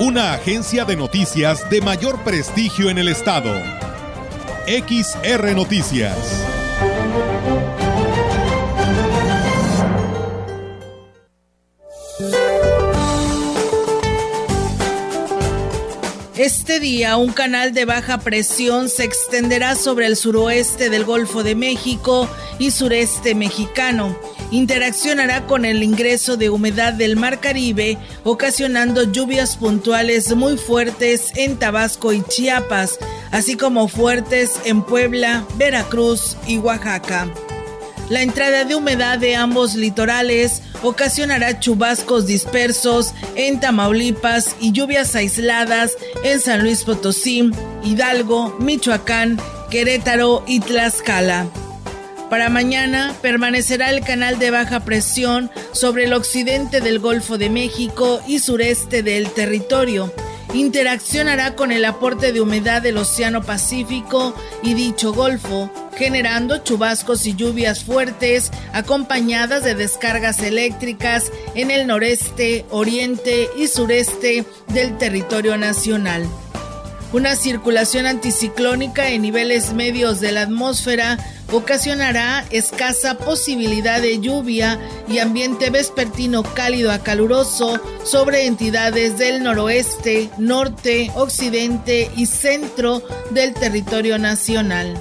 una agencia de noticias de mayor prestigio en el estado. XR Noticias. Este día, un canal de baja presión se extenderá sobre el suroeste del Golfo de México y sureste mexicano interaccionará con el ingreso de humedad del Mar Caribe, ocasionando lluvias puntuales muy fuertes en Tabasco y Chiapas, así como fuertes en Puebla, Veracruz y Oaxaca. La entrada de humedad de ambos litorales ocasionará chubascos dispersos en Tamaulipas y lluvias aisladas en San Luis Potosí, Hidalgo, Michoacán, Querétaro y Tlaxcala. Para mañana permanecerá el canal de baja presión sobre el occidente del Golfo de México y sureste del territorio. Interaccionará con el aporte de humedad del Océano Pacífico y dicho golfo, generando chubascos y lluvias fuertes acompañadas de descargas eléctricas en el noreste, oriente y sureste del territorio nacional. Una circulación anticiclónica en niveles medios de la atmósfera ocasionará escasa posibilidad de lluvia y ambiente vespertino cálido a caluroso sobre entidades del noroeste, norte, occidente y centro del territorio nacional.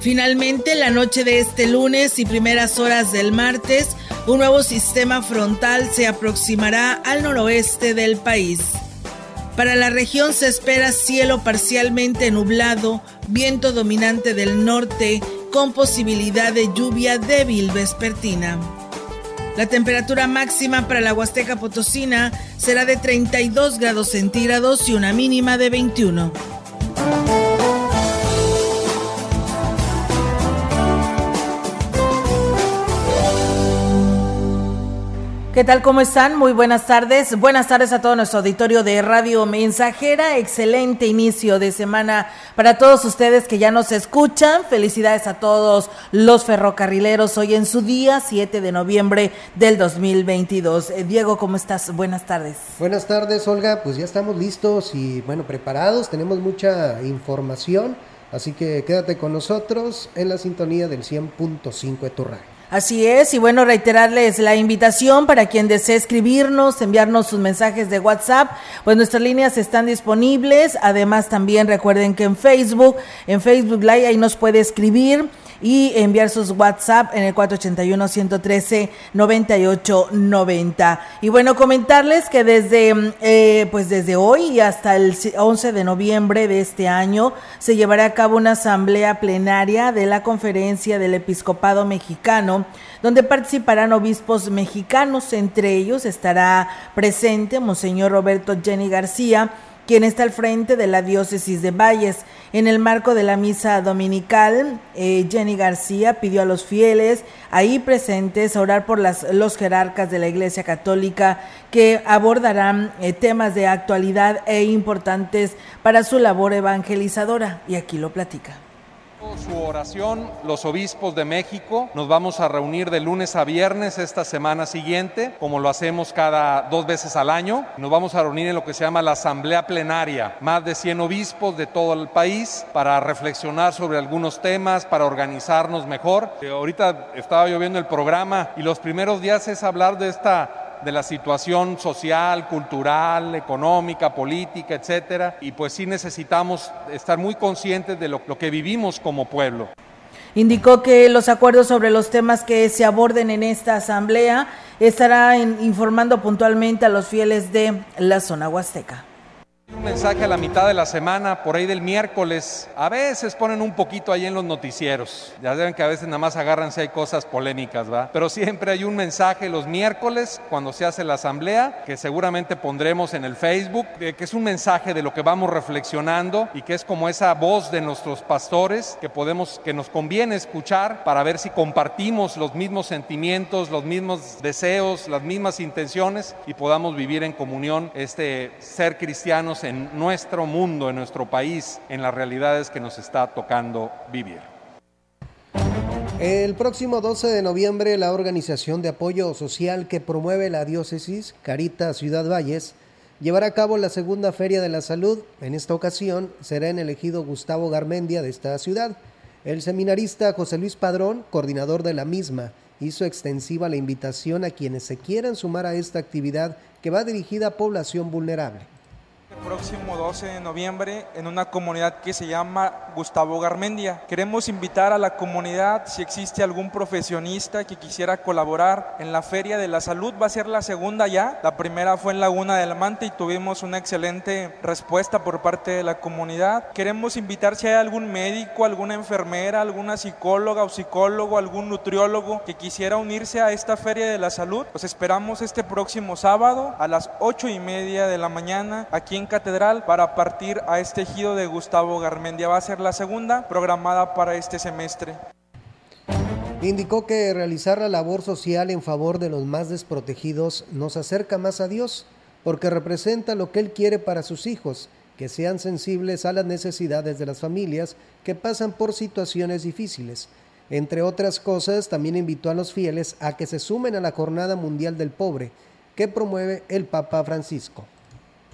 Finalmente, la noche de este lunes y primeras horas del martes, un nuevo sistema frontal se aproximará al noroeste del país. Para la región se espera cielo parcialmente nublado, viento dominante del norte con posibilidad de lluvia débil vespertina. La temperatura máxima para la Huasteca Potosina será de 32 grados centígrados y una mínima de 21. ¿Qué tal? ¿Cómo están? Muy buenas tardes. Buenas tardes a todo nuestro auditorio de Radio Mensajera. Excelente inicio de semana para todos ustedes que ya nos escuchan. Felicidades a todos los ferrocarrileros hoy en su día, 7 de noviembre del 2022. Eh, Diego, ¿cómo estás? Buenas tardes. Buenas tardes, Olga. Pues ya estamos listos y bueno, preparados. Tenemos mucha información. Así que quédate con nosotros en la sintonía del 100.5 de. Así es, y bueno, reiterarles la invitación para quien desee escribirnos, enviarnos sus mensajes de WhatsApp, pues nuestras líneas están disponibles. Además, también recuerden que en Facebook, en Facebook Live, ahí nos puede escribir y enviar sus WhatsApp en el 481-113-9890. Y bueno, comentarles que desde, eh, pues desde hoy hasta el 11 de noviembre de este año se llevará a cabo una asamblea plenaria de la Conferencia del Episcopado Mexicano, donde participarán obispos mexicanos, entre ellos estará presente Monseñor Roberto Jenny García, quien está al frente de la diócesis de Valles. En el marco de la misa dominical, eh, Jenny García pidió a los fieles ahí presentes orar por las, los jerarcas de la Iglesia Católica que abordarán eh, temas de actualidad e importantes para su labor evangelizadora. Y aquí lo platica. Su oración, los obispos de México, nos vamos a reunir de lunes a viernes esta semana siguiente, como lo hacemos cada dos veces al año. Nos vamos a reunir en lo que se llama la Asamblea Plenaria, más de 100 obispos de todo el país para reflexionar sobre algunos temas, para organizarnos mejor. Eh, ahorita estaba yo viendo el programa y los primeros días es hablar de esta de la situación social, cultural, económica, política, etcétera, y pues sí necesitamos estar muy conscientes de lo, lo que vivimos como pueblo. Indicó que los acuerdos sobre los temas que se aborden en esta asamblea estará informando puntualmente a los fieles de la zona huasteca. Un mensaje a la mitad de la semana, por ahí del miércoles. A veces ponen un poquito ahí en los noticieros. Ya saben que a veces nada más agarran si hay cosas polémicas, ¿va? Pero siempre hay un mensaje los miércoles cuando se hace la asamblea, que seguramente pondremos en el Facebook, que es un mensaje de lo que vamos reflexionando y que es como esa voz de nuestros pastores que podemos, que nos conviene escuchar para ver si compartimos los mismos sentimientos, los mismos deseos, las mismas intenciones y podamos vivir en comunión este ser cristianos en nuestro mundo, en nuestro país, en las realidades que nos está tocando vivir. El próximo 12 de noviembre, la organización de apoyo social que promueve la diócesis, Carita Ciudad Valles, llevará a cabo la segunda Feria de la Salud. En esta ocasión será en elegido Gustavo Garmendia de esta ciudad. El seminarista José Luis Padrón, coordinador de la misma, hizo extensiva la invitación a quienes se quieran sumar a esta actividad que va dirigida a población vulnerable. Próximo 12 de noviembre en una comunidad que se llama Gustavo Garmendia. Queremos invitar a la comunidad si existe algún profesionista que quisiera colaborar en la Feria de la Salud. Va a ser la segunda ya. La primera fue en Laguna del Mante y tuvimos una excelente respuesta por parte de la comunidad. Queremos invitar si hay algún médico, alguna enfermera, alguna psicóloga o psicólogo, algún nutriólogo que quisiera unirse a esta Feria de la Salud. Los esperamos este próximo sábado a las ocho y media de la mañana aquí en Catedral para partir a este ejido de Gustavo Garmendia. Va a ser la segunda programada para este semestre. Indicó que realizar la labor social en favor de los más desprotegidos nos acerca más a Dios, porque representa lo que Él quiere para sus hijos, que sean sensibles a las necesidades de las familias que pasan por situaciones difíciles. Entre otras cosas, también invitó a los fieles a que se sumen a la Jornada Mundial del Pobre, que promueve el Papa Francisco.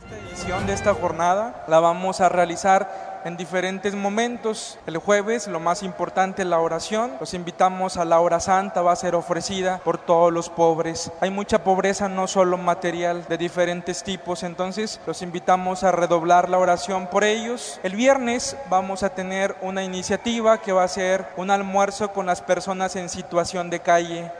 Esta edición de esta jornada la vamos a realizar en diferentes momentos. El jueves, lo más importante, la oración. Los invitamos a la hora santa, va a ser ofrecida por todos los pobres. Hay mucha pobreza, no solo material, de diferentes tipos, entonces los invitamos a redoblar la oración por ellos. El viernes vamos a tener una iniciativa que va a ser un almuerzo con las personas en situación de calle.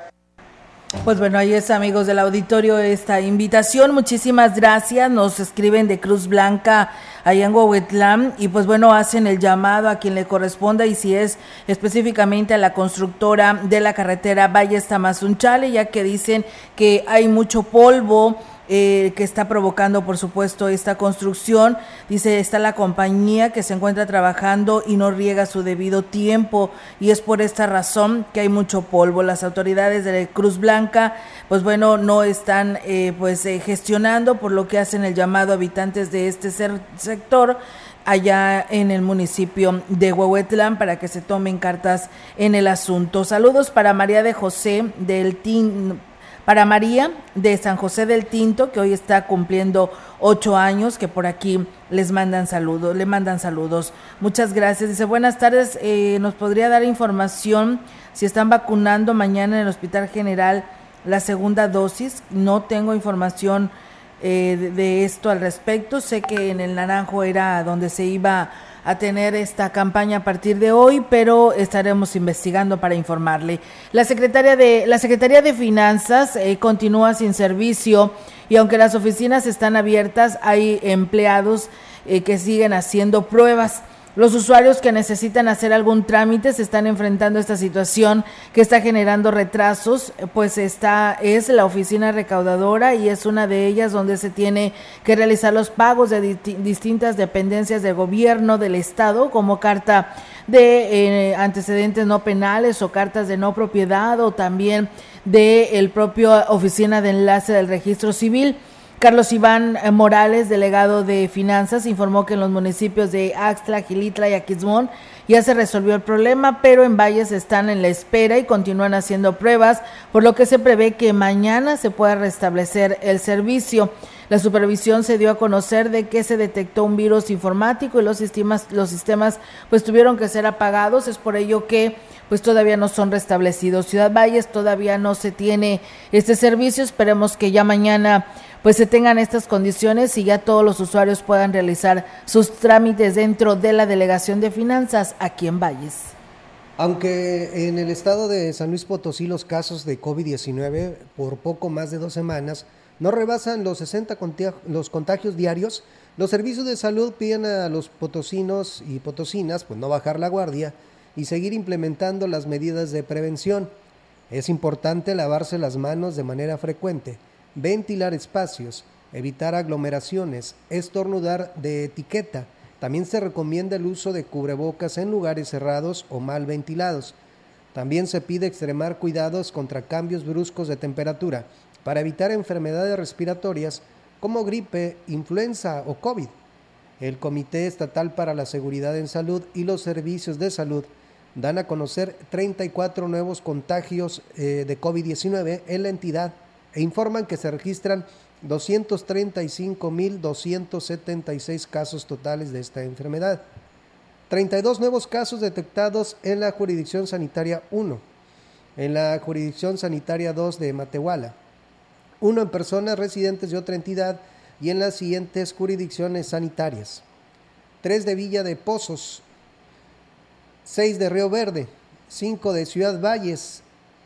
Pues bueno, ahí es amigos del auditorio esta invitación. Muchísimas gracias. Nos escriben de Cruz Blanca allá en Huehuetlán y pues bueno, hacen el llamado a quien le corresponda y si es específicamente a la constructora de la carretera Valle Tamazunchale, ya que dicen que hay mucho polvo eh, que está provocando, por supuesto, esta construcción. Dice, está la compañía que se encuentra trabajando y no riega su debido tiempo y es por esta razón que hay mucho polvo. Las autoridades de Cruz Blanca, pues bueno, no están eh, pues eh, gestionando, por lo que hacen el llamado a habitantes de este sector allá en el municipio de Huehuetlán para que se tomen cartas en el asunto. Saludos para María de José del TIN para María de San José del Tinto, que hoy está cumpliendo ocho años, que por aquí les mandan saludos, le mandan saludos. Muchas gracias. Dice, buenas tardes, eh, ¿nos podría dar información si están vacunando mañana en el Hospital General la segunda dosis? No tengo información eh, de, de esto al respecto. Sé que en el Naranjo era donde se iba a tener esta campaña a partir de hoy, pero estaremos investigando para informarle. La Secretaría de, la Secretaría de Finanzas eh, continúa sin servicio y aunque las oficinas están abiertas, hay empleados eh, que siguen haciendo pruebas. Los usuarios que necesitan hacer algún trámite se están enfrentando a esta situación que está generando retrasos, pues esta es la oficina recaudadora y es una de ellas donde se tiene que realizar los pagos de distintas dependencias del gobierno, del Estado, como carta de eh, antecedentes no penales o cartas de no propiedad o también de el propio oficina de enlace del registro civil. Carlos Iván eh, Morales, delegado de Finanzas, informó que en los municipios de Axtla, Gilitla y Aquismón ya se resolvió el problema, pero en Valles están en la espera y continúan haciendo pruebas, por lo que se prevé que mañana se pueda restablecer el servicio. La supervisión se dio a conocer de que se detectó un virus informático y los sistemas, los sistemas pues tuvieron que ser apagados. Es por ello que pues todavía no son restablecidos. Ciudad Valles todavía no se tiene este servicio. Esperemos que ya mañana pues se tengan estas condiciones y ya todos los usuarios puedan realizar sus trámites dentro de la Delegación de Finanzas aquí en Valles. Aunque en el estado de San Luis Potosí los casos de COVID-19 por poco más de dos semanas no rebasan los 60 contagios, los contagios diarios, Los servicios de salud piden a los potosinos y potosinas pues no bajar la guardia y seguir implementando las medidas de prevención. Es importante lavarse las manos de manera frecuente, ventilar espacios, evitar aglomeraciones, estornudar de etiqueta. También se recomienda el uso de cubrebocas en lugares cerrados o mal ventilados. También se pide extremar cuidados contra cambios bruscos de temperatura para evitar enfermedades respiratorias como gripe, influenza o COVID. El Comité Estatal para la Seguridad en Salud y los Servicios de Salud dan a conocer 34 nuevos contagios eh, de COVID-19 en la entidad e informan que se registran 235.276 casos totales de esta enfermedad. 32 nuevos casos detectados en la jurisdicción sanitaria 1, en la jurisdicción sanitaria 2 de Matehuala, uno en personas residentes de otra entidad y en las siguientes jurisdicciones sanitarias. 3 de Villa de Pozos, 6 de Río Verde, 5 de Ciudad Valles,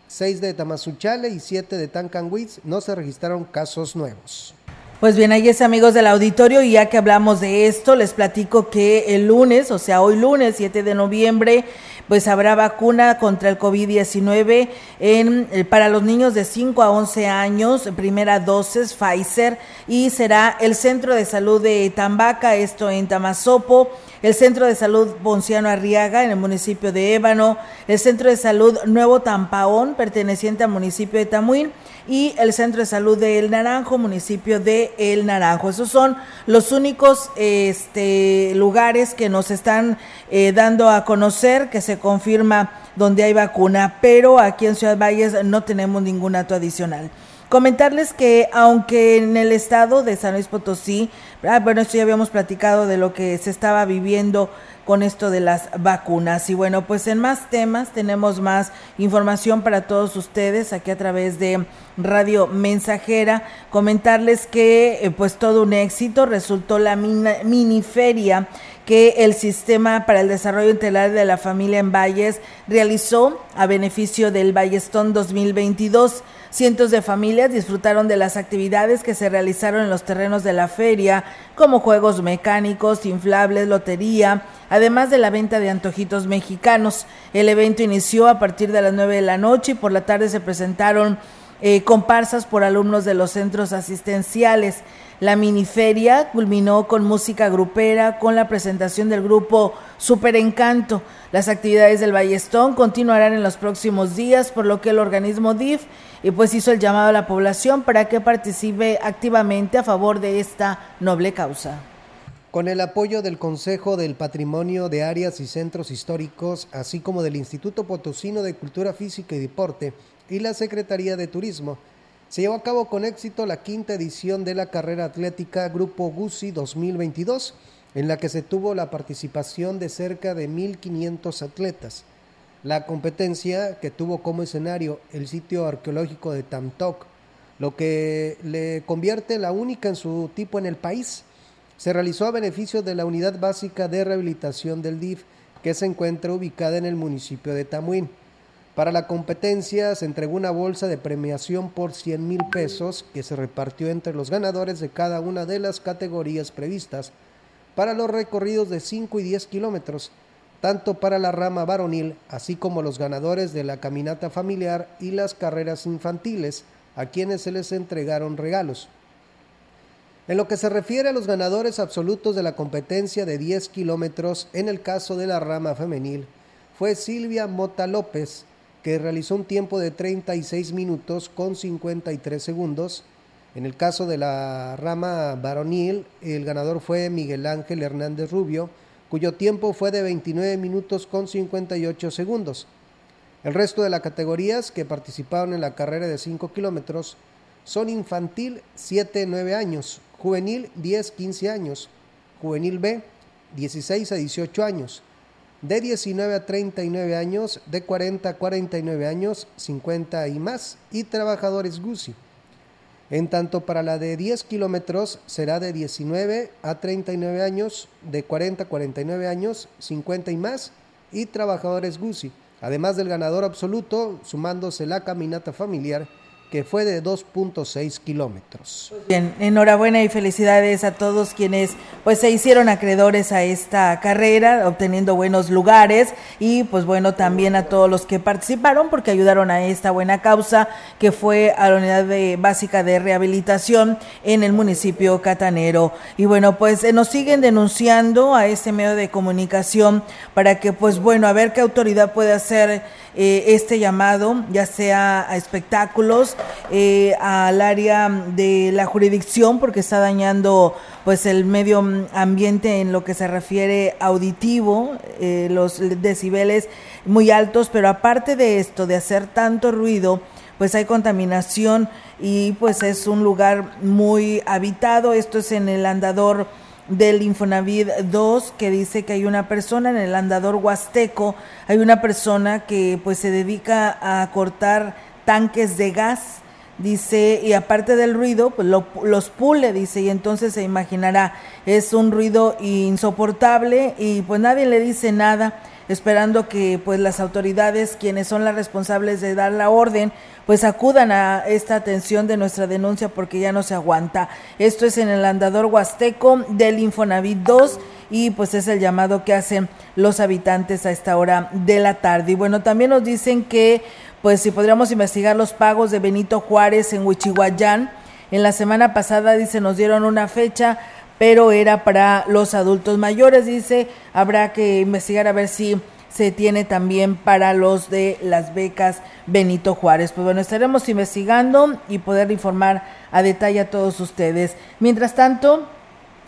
6 de Tamazuchale y 7 de Tancanwitz. No se registraron casos nuevos. Pues bien, ahí es amigos del auditorio y ya que hablamos de esto, les platico que el lunes, o sea, hoy lunes 7 de noviembre, pues habrá vacuna contra el COVID-19 en, eh, para los niños de 5 a 11 años, primera dosis Pfizer, y será el Centro de Salud de Tambaca, esto en Tamazopo, el Centro de Salud Ponciano Arriaga en el municipio de Ébano, el Centro de Salud Nuevo Tampaón, perteneciente al municipio de Tamuín, y el Centro de Salud de El Naranjo, municipio de El Naranjo. Esos son los únicos este, lugares que nos están eh, dando a conocer que se confirma donde hay vacuna, pero aquí en Ciudad Valles no tenemos ningún dato adicional. Comentarles que aunque en el estado de San Luis Potosí, ah, bueno, esto ya habíamos platicado de lo que se estaba viviendo con esto de las vacunas. Y bueno, pues en más temas tenemos más información para todos ustedes aquí a través de Radio Mensajera. Comentarles que eh, pues todo un éxito resultó la mini feria que el Sistema para el Desarrollo Integral de la Familia en Valles realizó a beneficio del Vallestón 2022. Cientos de familias disfrutaron de las actividades que se realizaron en los terrenos de la feria, como juegos mecánicos, inflables, lotería, además de la venta de antojitos mexicanos. El evento inició a partir de las 9 de la noche y por la tarde se presentaron eh, comparsas por alumnos de los centros asistenciales. La miniferia culminó con música grupera, con la presentación del grupo Super Encanto. Las actividades del Ballestón continuarán en los próximos días, por lo que el organismo DIF y pues hizo el llamado a la población para que participe activamente a favor de esta noble causa. Con el apoyo del Consejo del Patrimonio de Áreas y Centros Históricos, así como del Instituto Potosino de Cultura Física y Deporte y la Secretaría de Turismo, se llevó a cabo con éxito la quinta edición de la carrera atlética Grupo GUSI 2022, en la que se tuvo la participación de cerca de 1.500 atletas. La competencia, que tuvo como escenario el sitio arqueológico de Tamtok, lo que le convierte la única en su tipo en el país, se realizó a beneficio de la Unidad Básica de Rehabilitación del DIF, que se encuentra ubicada en el municipio de Tamuín. Para la competencia se entregó una bolsa de premiación por 100 mil pesos que se repartió entre los ganadores de cada una de las categorías previstas para los recorridos de 5 y 10 kilómetros, tanto para la rama varonil, así como los ganadores de la caminata familiar y las carreras infantiles, a quienes se les entregaron regalos. En lo que se refiere a los ganadores absolutos de la competencia de 10 kilómetros, en el caso de la rama femenil, fue Silvia Mota López, que realizó un tiempo de 36 minutos con 53 segundos. En el caso de la rama varonil, el ganador fue Miguel Ángel Hernández Rubio, cuyo tiempo fue de 29 minutos con 58 segundos. El resto de las categorías que participaron en la carrera de 5 kilómetros son infantil 7-9 años, juvenil 10-15 años, juvenil B 16 a 18 años, de 19 a 39 años, de 40 a 49 años, 50 y más, y trabajadores GUSI. En tanto para la de 10 kilómetros será de 19 a 39 años, de 40 a 49 años, 50 y más, y trabajadores GUSI, además del ganador absoluto, sumándose la caminata familiar, que fue de 2.6 kilómetros. Bien, enhorabuena y felicidades a todos quienes pues se hicieron acreedores a esta carrera, obteniendo buenos lugares y pues bueno, también a todos los que participaron porque ayudaron a esta buena causa que fue a la unidad básica de rehabilitación en el municipio catanero. Y bueno, pues eh, nos siguen denunciando a este medio de comunicación para que pues bueno, a ver qué autoridad puede hacer eh, este llamado, ya sea a espectáculos, eh, al área de la jurisdicción, porque está dañando pues el medio ambiente en lo que se refiere auditivo, eh, los decibeles muy altos, pero aparte de esto, de hacer tanto ruido, pues hay contaminación y pues es un lugar muy habitado, esto es en el andador del Infonavit 2 que dice que hay una persona en el andador huasteco, hay una persona que pues se dedica a cortar tanques de gas, dice, y aparte del ruido, pues los pule, dice, y entonces se imaginará, es un ruido insoportable y pues nadie le dice nada esperando que pues las autoridades, quienes son las responsables de dar la orden, pues acudan a esta atención de nuestra denuncia porque ya no se aguanta. Esto es en el andador huasteco del Infonavit 2 y pues es el llamado que hacen los habitantes a esta hora de la tarde. Y bueno, también nos dicen que pues si podríamos investigar los pagos de Benito Juárez en Huichihuayán. En la semana pasada, dice, nos dieron una fecha pero era para los adultos mayores, dice, habrá que investigar a ver si se tiene también para los de las becas Benito Juárez. Pues bueno, estaremos investigando y poder informar a detalle a todos ustedes. Mientras tanto,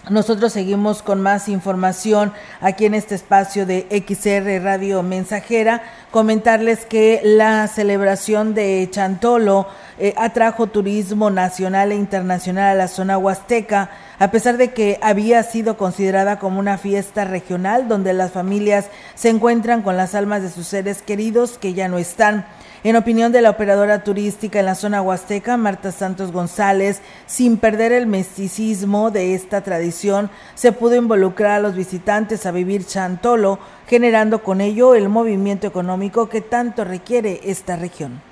nosotros seguimos con más información aquí en este espacio de XR Radio Mensajera. Comentarles que la celebración de Chantolo eh, atrajo turismo nacional e internacional a la zona huasteca a pesar de que había sido considerada como una fiesta regional donde las familias se encuentran con las almas de sus seres queridos que ya no están. En opinión de la operadora turística en la zona huasteca, Marta Santos González, sin perder el misticismo de esta tradición, se pudo involucrar a los visitantes a vivir Chantolo, generando con ello el movimiento económico que tanto requiere esta región.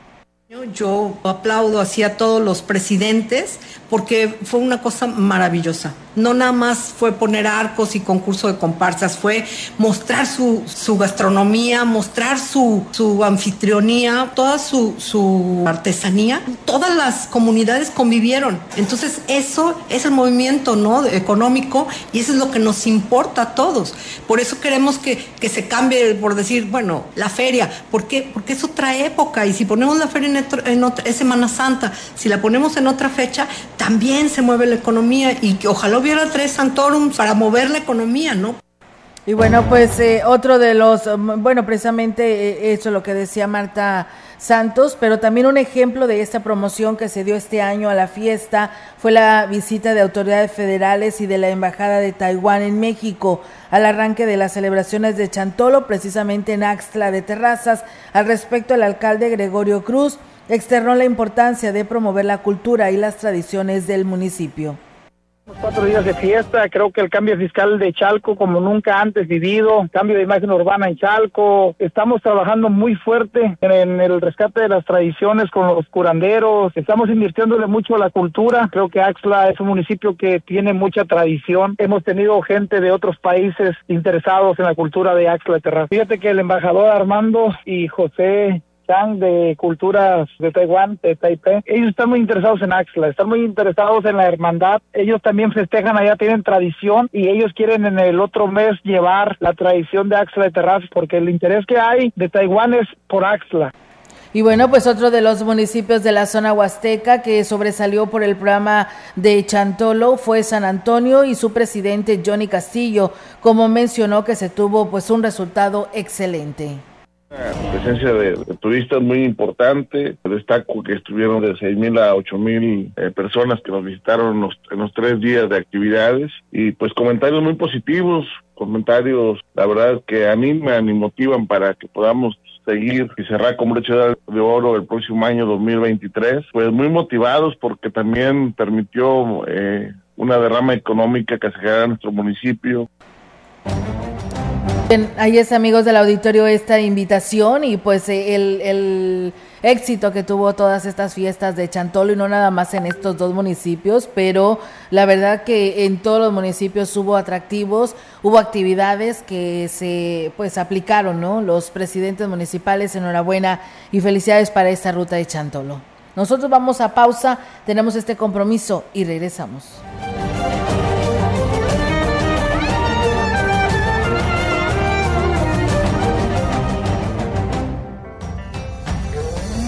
Yo aplaudo así a todos los presidentes porque fue una cosa maravillosa. No nada más fue poner arcos y concurso de comparsas, fue mostrar su, gastronomía, mostrar su, su anfitrionía, toda su, su, artesanía. Todas las comunidades convivieron. Entonces eso es el movimiento ¿no? económico y eso es lo que nos importa a todos. Por eso queremos que, que se cambie, por decir, bueno, la feria. ¿Por qué? Porque es otra época y si ponemos la feria en en es Semana Santa. Si la ponemos en otra fecha, también se mueve la economía y que ojalá hubiera tres Santorum para mover la economía, ¿no? Y bueno, pues eh, otro de los, bueno, precisamente eh, eso es lo que decía Marta Santos, pero también un ejemplo de esta promoción que se dio este año a la fiesta fue la visita de autoridades federales y de la Embajada de Taiwán en México al arranque de las celebraciones de Chantolo, precisamente en Axtla de Terrazas. Al respecto, el alcalde Gregorio Cruz externó la importancia de promover la cultura y las tradiciones del municipio. Cuatro días de fiesta, creo que el cambio fiscal de Chalco como nunca antes vivido, cambio de imagen urbana en Chalco, estamos trabajando muy fuerte en el rescate de las tradiciones con los curanderos, estamos invirtiéndole mucho a la cultura, creo que Axla es un municipio que tiene mucha tradición, hemos tenido gente de otros países interesados en la cultura de Axla de Terra. Fíjate que el embajador Armando y José de Culturas de Taiwán, de Taipei, ellos están muy interesados en Axla, están muy interesados en la hermandad, ellos también festejan allá, tienen tradición y ellos quieren en el otro mes llevar la tradición de Axla de Terraz porque el interés que hay de Taiwán es por Axla. Y bueno, pues otro de los municipios de la zona huasteca que sobresalió por el programa de Chantolo fue San Antonio y su presidente Johnny Castillo, como mencionó que se tuvo pues un resultado excelente. La presencia de, turistas muy importante. Destaco que estuvieron de 6.000 a 8.000 eh, personas que nos visitaron en los, tres días de actividades y pues comentarios muy positivos, comentarios la verdad que animan y motivan para que podamos seguir y cerrar con broche de oro el próximo año 2023. Pues muy motivados porque también permitió eh, una derrama económica que se genera en nuestro municipio. Bien, ahí es amigos del auditorio esta invitación y pues eh, el, el éxito que tuvo todas estas fiestas de Chantolo y no nada más en estos dos municipios, pero la verdad que en todos los municipios hubo atractivos, hubo actividades que se pues aplicaron, ¿no? Los presidentes municipales, enhorabuena y felicidades para esta ruta de Chantolo. Nosotros vamos a pausa, tenemos este compromiso y regresamos.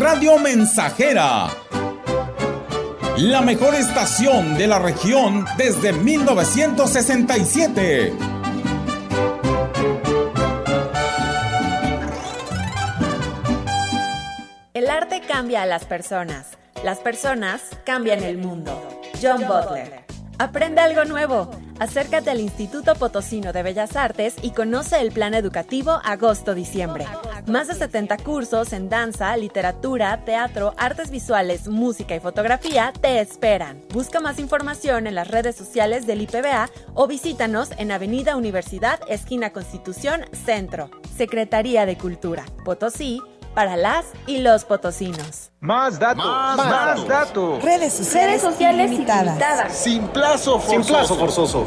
Radio Mensajera. La mejor estación de la región desde 1967. El arte cambia a las personas. Las personas cambian el mundo. John Butler. Aprende algo nuevo. Acércate al Instituto Potosino de Bellas Artes y conoce el plan educativo agosto-diciembre. Más de 70 cursos en danza, literatura, teatro, artes visuales, música y fotografía te esperan. Busca más información en las redes sociales del IPBA o visítanos en Avenida Universidad, esquina Constitución, Centro. Secretaría de Cultura, Potosí, para las y los potosinos. Más datos, más, datos. Redes sociales, ilimitadas. Sin plazo forzoso. Sin plazo forzoso.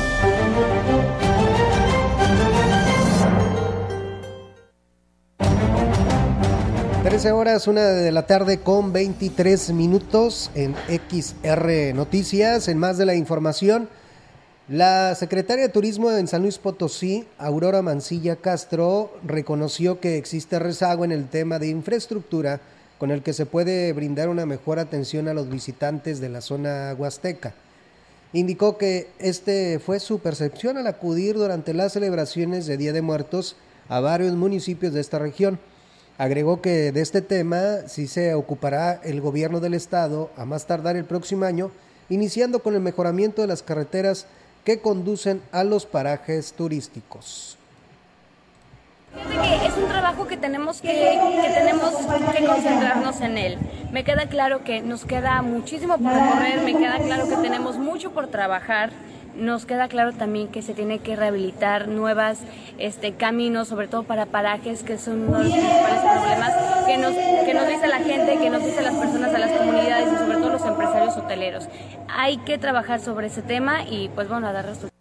Trece horas, una de la tarde con 23 minutos en XR Noticias. En más de la información, la secretaria de Turismo en San Luis Potosí, Aurora Mancilla Castro, reconoció que existe rezago en el tema de infraestructura con el que se puede brindar una mejor atención a los visitantes de la zona huasteca. Indicó que este fue su percepción al acudir durante las celebraciones de Día de Muertos a varios municipios de esta región. Agregó que de este tema sí se ocupará el gobierno del estado a más tardar el próximo año, iniciando con el mejoramiento de las carreteras que conducen a los parajes turísticos es un trabajo que tenemos que, que, tenemos que concentrarnos en él. Me queda claro que nos queda muchísimo por recorrer, me queda claro que tenemos mucho por trabajar. Nos queda claro también que se tiene que rehabilitar nuevas este, caminos, sobre todo para parajes, que son uno de los principales problemas que nos, que nos dice la gente, que nos dice las personas, a las comunidades y sobre todo los empresarios hoteleros. Hay que trabajar sobre ese tema y pues bueno, a dar resultados.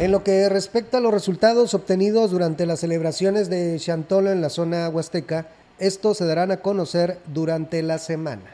En lo que respecta a los resultados obtenidos durante las celebraciones de Chantolo en la zona huasteca, estos se darán a conocer durante la semana.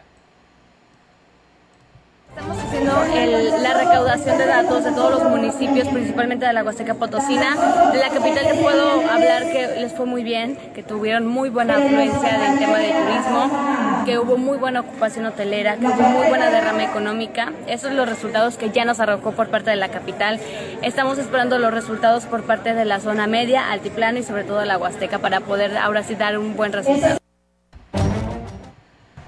Estamos haciendo la recaudación de datos de todos los municipios, principalmente de la Huasteca Potosina. De la capital te puedo hablar que les fue muy bien, que tuvieron muy buena afluencia del tema de turismo, que hubo muy buena ocupación hotelera, que hubo muy buena derrama económica. Esos son los resultados que ya nos arrojó por parte de la capital. Estamos esperando los resultados por parte de la zona media, altiplano y sobre todo de la Huasteca para poder ahora sí dar un buen resultado.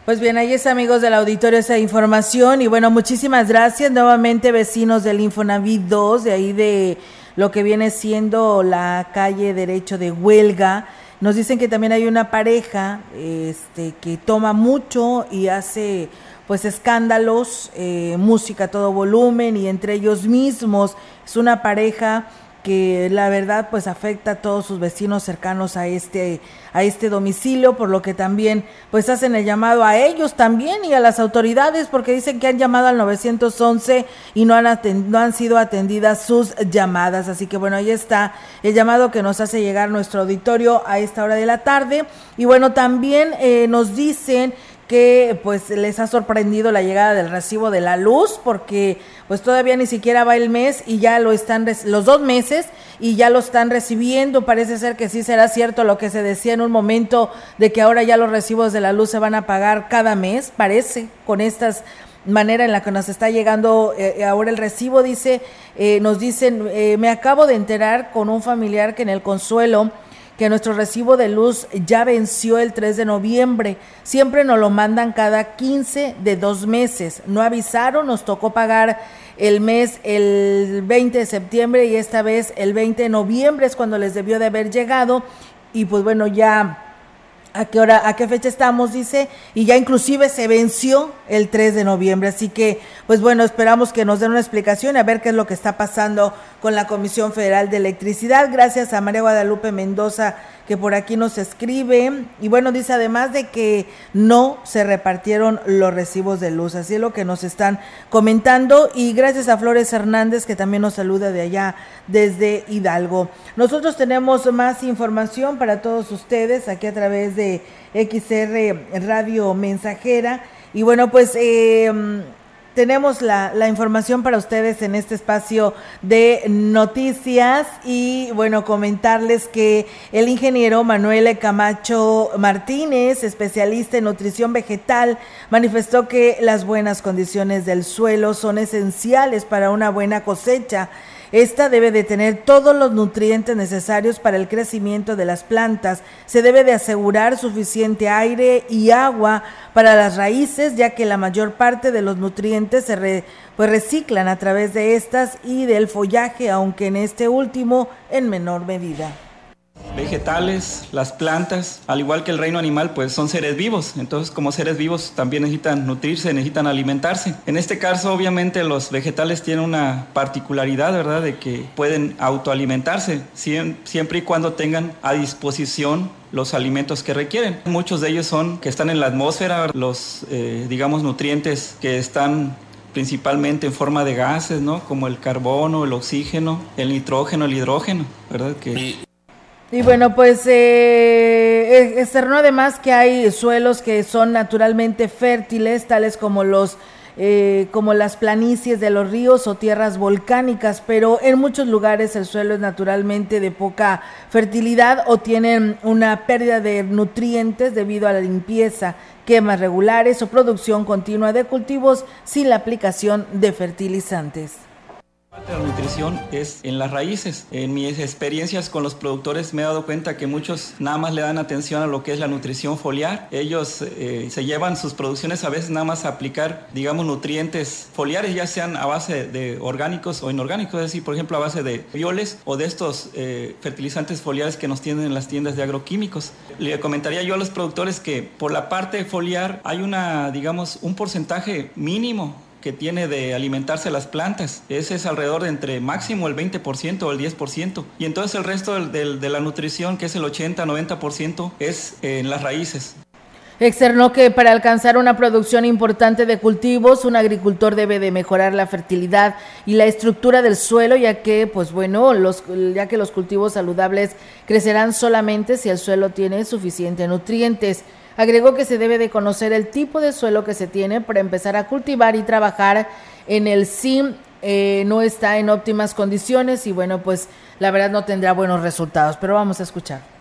Pues bien, ahí es amigos del auditorio esa información. Y bueno, muchísimas gracias. Nuevamente vecinos del Infonavit 2, de ahí de lo que viene siendo la calle Derecho de Huelga. Nos dicen que también hay una pareja este, que toma mucho y hace pues escándalos, eh, música a todo volumen y entre ellos mismos. Es una pareja que la verdad pues afecta a todos sus vecinos cercanos a este a este domicilio, por lo que también pues hacen el llamado a ellos también y a las autoridades porque dicen que han llamado al 911 y no han no han sido atendidas sus llamadas, así que bueno, ahí está el llamado que nos hace llegar nuestro auditorio a esta hora de la tarde. Y bueno, también eh, nos dicen que pues les ha sorprendido la llegada del recibo de la luz porque pues todavía ni siquiera va el mes y ya lo están los dos meses y ya lo están recibiendo. Parece ser que sí será cierto lo que se decía en un momento de que ahora ya los recibos de la luz se van a pagar cada mes, parece, con estas manera en la que nos está llegando eh, ahora el recibo dice eh, nos dicen eh, me acabo de enterar con un familiar que en el consuelo que nuestro recibo de luz ya venció el 3 de noviembre. Siempre nos lo mandan cada 15 de dos meses. No avisaron, nos tocó pagar el mes el 20 de septiembre y esta vez el 20 de noviembre es cuando les debió de haber llegado. Y pues bueno, ya a qué hora, a qué fecha estamos, dice, y ya inclusive se venció el 3 de noviembre. Así que, pues bueno, esperamos que nos den una explicación a ver qué es lo que está pasando con la Comisión Federal de Electricidad. Gracias a María Guadalupe Mendoza que por aquí nos escribe. Y bueno, dice además de que no se repartieron los recibos de luz. Así es lo que nos están comentando. Y gracias a Flores Hernández que también nos saluda de allá desde Hidalgo. Nosotros tenemos más información para todos ustedes aquí a través de XR Radio Mensajera. Y bueno, pues... Eh, tenemos la, la, información para ustedes en este espacio de noticias y bueno, comentarles que el ingeniero Manuel Camacho Martínez, especialista en nutrición vegetal, manifestó que las buenas condiciones del suelo son esenciales para una buena cosecha esta debe de tener todos los nutrientes necesarios para el crecimiento de las plantas. Se debe de asegurar suficiente aire y agua para las raíces, ya que la mayor parte de los nutrientes se pues reciclan a través de estas y del follaje, aunque en este último en menor medida vegetales, las plantas, al igual que el reino animal, pues son seres vivos. Entonces, como seres vivos también necesitan nutrirse, necesitan alimentarse. En este caso, obviamente, los vegetales tienen una particularidad, ¿verdad?, de que pueden autoalimentarse siempre y cuando tengan a disposición los alimentos que requieren. Muchos de ellos son que están en la atmósfera, los, eh, digamos, nutrientes que están principalmente en forma de gases, ¿no? Como el carbono, el oxígeno, el nitrógeno, el hidrógeno, ¿verdad? Que... Y bueno, pues eh, externó además que hay suelos que son naturalmente fértiles, tales como los eh, como las planicies de los ríos o tierras volcánicas, pero en muchos lugares el suelo es naturalmente de poca fertilidad o tienen una pérdida de nutrientes debido a la limpieza, quemas regulares o producción continua de cultivos sin la aplicación de fertilizantes. La nutrición es en las raíces. En mis experiencias con los productores me he dado cuenta que muchos nada más le dan atención a lo que es la nutrición foliar. Ellos eh, se llevan sus producciones a veces nada más a aplicar, digamos, nutrientes foliares, ya sean a base de orgánicos o inorgánicos, es decir, por ejemplo, a base de violes o de estos eh, fertilizantes foliares que nos tienen en las tiendas de agroquímicos. Le comentaría yo a los productores que por la parte foliar hay una, digamos, un porcentaje mínimo que tiene de alimentarse las plantas. Ese es alrededor de entre máximo el 20% o el 10%. Y entonces el resto de la nutrición, que es el 80-90%, es en las raíces. Externó que para alcanzar una producción importante de cultivos, un agricultor debe de mejorar la fertilidad y la estructura del suelo, ya que, pues bueno, los, ya que los cultivos saludables crecerán solamente si el suelo tiene suficientes nutrientes. Agregó que se debe de conocer el tipo de suelo que se tiene para empezar a cultivar y trabajar en el SIM. Eh, no está en óptimas condiciones y bueno, pues la verdad no tendrá buenos resultados, pero vamos a escuchar.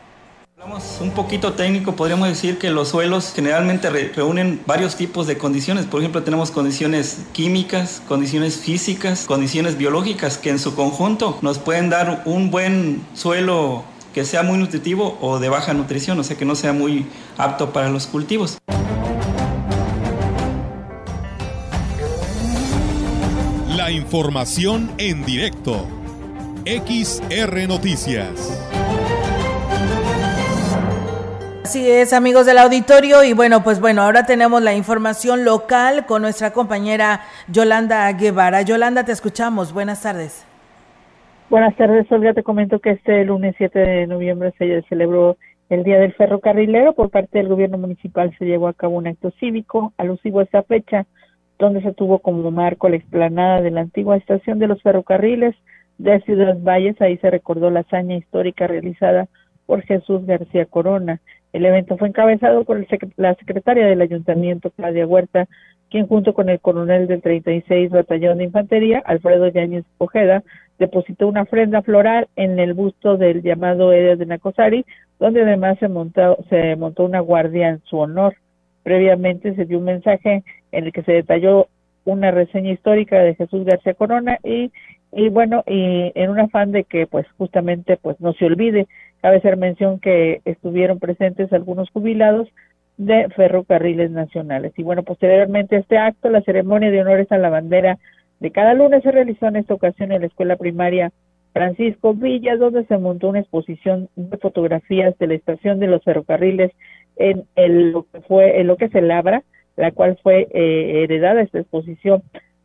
Hablamos un poquito técnico, podríamos decir que los suelos generalmente reúnen varios tipos de condiciones. Por ejemplo, tenemos condiciones químicas, condiciones físicas, condiciones biológicas que en su conjunto nos pueden dar un buen suelo que sea muy nutritivo o de baja nutrición, o sea que no sea muy apto para los cultivos. La información en directo. XR Noticias. Así es, amigos del auditorio. Y bueno, pues bueno, ahora tenemos la información local con nuestra compañera Yolanda Guevara. Yolanda, te escuchamos. Buenas tardes. Buenas tardes, Olga. Te comento que este lunes 7 de noviembre se celebró el Día del Ferrocarrilero. Por parte del gobierno municipal se llevó a cabo un acto cívico alusivo a esta fecha, donde se tuvo como marco la explanada de la antigua estación de los ferrocarriles de Ciudad Valles. Ahí se recordó la hazaña histórica realizada por Jesús García Corona. El evento fue encabezado por la secretaria del ayuntamiento, Claudia Huerta, quien junto con el coronel del 36 Batallón de Infantería, Alfredo Yáñez Ojeda, depositó una ofrenda floral en el busto del llamado Edes de Nacosari, donde además se montó, se montó una guardia en su honor. Previamente se dio un mensaje en el que se detalló una reseña histórica de Jesús García Corona y, y bueno, y en un afán de que pues justamente pues no se olvide Cabe hacer mención que estuvieron presentes algunos jubilados de ferrocarriles nacionales. Y bueno, posteriormente a este acto, la ceremonia de honores a la bandera de cada lunes se realizó en esta ocasión en la escuela primaria Francisco Villa, donde se montó una exposición de fotografías de la estación de los ferrocarriles en, el, lo que fue en lo que se labra, la cual fue eh, heredada esta exposición,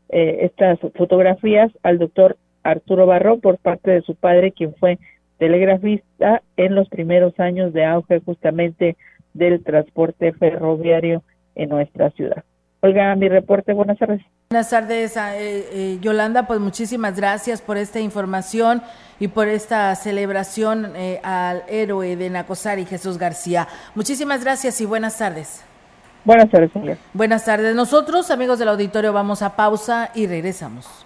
eh, estas fotografías al doctor Arturo Barro por parte de su padre, quien fue telegrafista en los primeros años de auge justamente del transporte ferroviario en nuestra ciudad. Olga, mi reporte, buenas tardes. Buenas tardes, eh, eh, Yolanda, pues muchísimas gracias por esta información y por esta celebración eh, al héroe de Nacosari, Jesús García. Muchísimas gracias y buenas tardes. Buenas tardes, señor. Buenas tardes. Nosotros, amigos del auditorio, vamos a pausa y regresamos.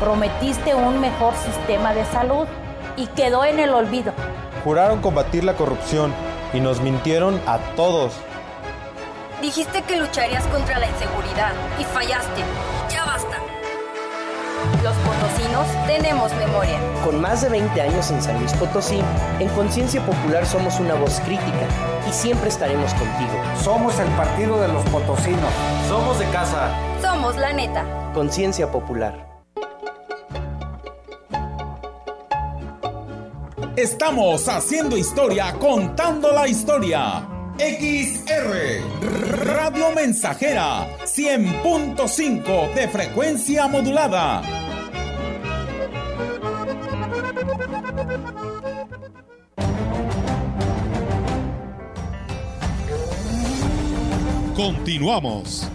Prometiste un mejor sistema de salud y quedó en el olvido. Juraron combatir la corrupción y nos mintieron a todos. Dijiste que lucharías contra la inseguridad y fallaste. Ya basta. Tenemos memoria. Con más de 20 años en San Luis Potosí, en Conciencia Popular somos una voz crítica y siempre estaremos contigo. Somos el partido de los potosinos. Somos de casa. Somos la neta. Conciencia Popular. Estamos haciendo historia, contando la historia. XR Radio Mensajera 100.5 de frecuencia modulada. Continuamos.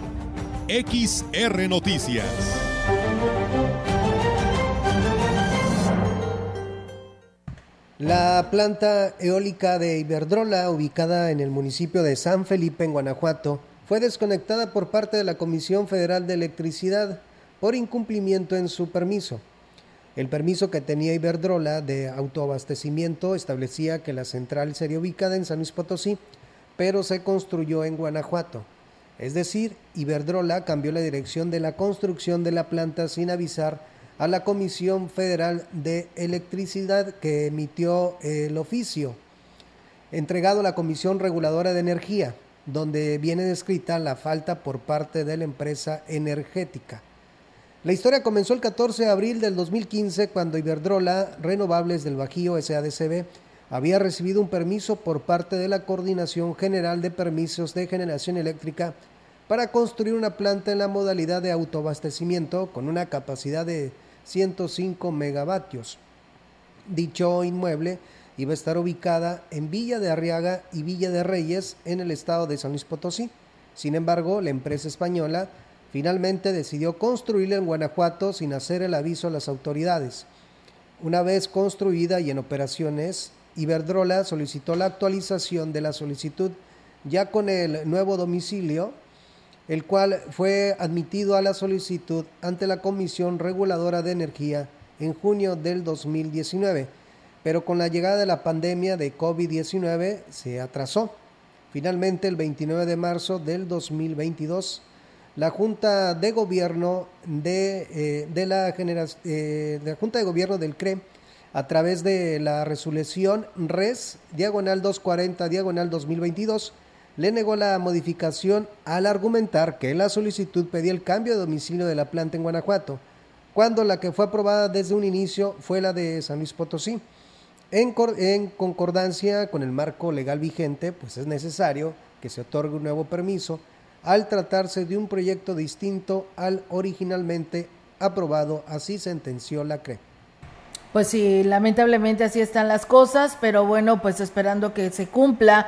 XR Noticias. La planta eólica de Iberdrola, ubicada en el municipio de San Felipe, en Guanajuato, fue desconectada por parte de la Comisión Federal de Electricidad por incumplimiento en su permiso. El permiso que tenía Iberdrola de autoabastecimiento establecía que la central sería ubicada en San Luis Potosí, pero se construyó en Guanajuato. Es decir, Iberdrola cambió la dirección de la construcción de la planta sin avisar a la Comisión Federal de Electricidad que emitió el oficio entregado a la Comisión Reguladora de Energía, donde viene descrita la falta por parte de la empresa energética. La historia comenzó el 14 de abril del 2015 cuando Iberdrola Renovables del Bajío SADCB había recibido un permiso por parte de la Coordinación General de Permisos de Generación Eléctrica para construir una planta en la modalidad de autoabastecimiento con una capacidad de 105 megavatios. Dicho inmueble iba a estar ubicada en Villa de Arriaga y Villa de Reyes en el estado de San Luis Potosí. Sin embargo, la empresa española finalmente decidió construirla en Guanajuato sin hacer el aviso a las autoridades. Una vez construida y en operaciones, Iberdrola solicitó la actualización de la solicitud ya con el nuevo domicilio el cual fue admitido a la solicitud ante la Comisión Reguladora de Energía en junio del 2019, pero con la llegada de la pandemia de COVID-19 se atrasó. Finalmente, el 29 de marzo del 2022, la Junta de Gobierno de, eh, la, eh, de la Junta de Gobierno del CRE, a través de la resolución RES, diagonal 240, diagonal 2022, le negó la modificación al argumentar que la solicitud pedía el cambio de domicilio de la planta en Guanajuato, cuando la que fue aprobada desde un inicio fue la de San Luis Potosí. En, concordancia con el marco legal vigente, pues es necesario que se otorgue un nuevo permiso al tratarse de un proyecto distinto al originalmente aprobado, así sentenció la CRE. Pues sí, lamentablemente así están las cosas, pero bueno, pues esperando que se cumpla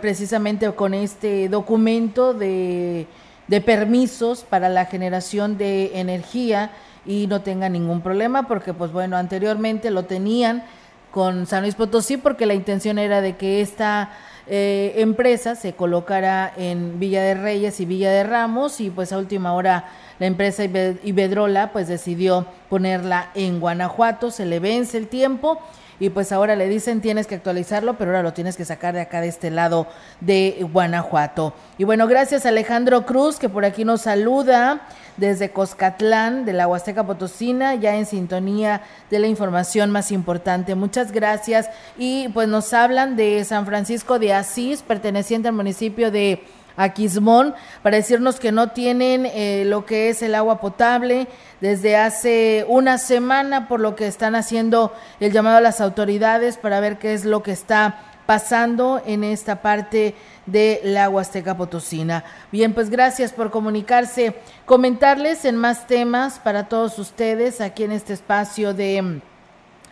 precisamente con este documento de, de permisos para la generación de energía y no tenga ningún problema porque pues bueno, anteriormente lo tenían con San Luis Potosí porque la intención era de que esta eh, empresa se colocara en Villa de Reyes y Villa de Ramos y pues a última hora la empresa Ibedrola pues decidió ponerla en Guanajuato, se le vence el tiempo y pues ahora le dicen tienes que actualizarlo, pero ahora lo tienes que sacar de acá de este lado de Guanajuato. Y bueno, gracias Alejandro Cruz que por aquí nos saluda desde Coscatlán de la Huasteca Potosina, ya en sintonía de la información más importante. Muchas gracias y pues nos hablan de San Francisco de Asís, perteneciente al municipio de Aquismón para decirnos que no tienen eh, lo que es el agua potable desde hace una semana, por lo que están haciendo el llamado a las autoridades para ver qué es lo que está pasando en esta parte de la Huasteca Potosina. Bien, pues gracias por comunicarse, comentarles en más temas para todos ustedes aquí en este espacio de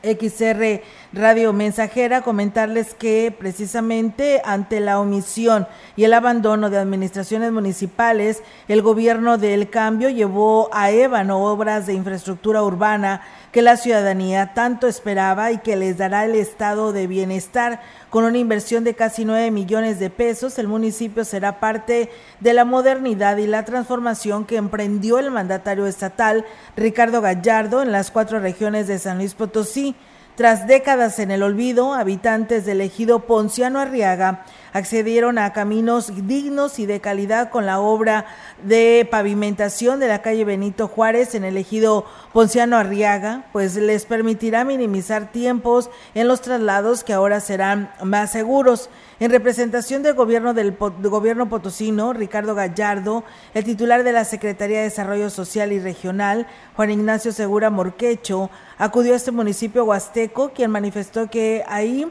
XR Radio Mensajera, comentarles que precisamente ante la omisión y el abandono de administraciones municipales, el gobierno del cambio llevó a ébano obras de infraestructura urbana que la ciudadanía tanto esperaba y que les dará el estado de bienestar. Con una inversión de casi 9 millones de pesos, el municipio será parte de la modernidad y la transformación que emprendió el mandatario estatal Ricardo Gallardo en las cuatro regiones de San Luis Potosí. Tras décadas en el olvido, habitantes del ejido Ponciano Arriaga accedieron a caminos dignos y de calidad con la obra de pavimentación de la calle Benito Juárez en el ejido Ponciano Arriaga, pues les permitirá minimizar tiempos en los traslados que ahora serán más seguros. En representación del gobierno del gobierno potosino, Ricardo Gallardo, el titular de la Secretaría de Desarrollo Social y Regional, Juan Ignacio Segura Morquecho, acudió a este municipio huasteco, quien manifestó que ahí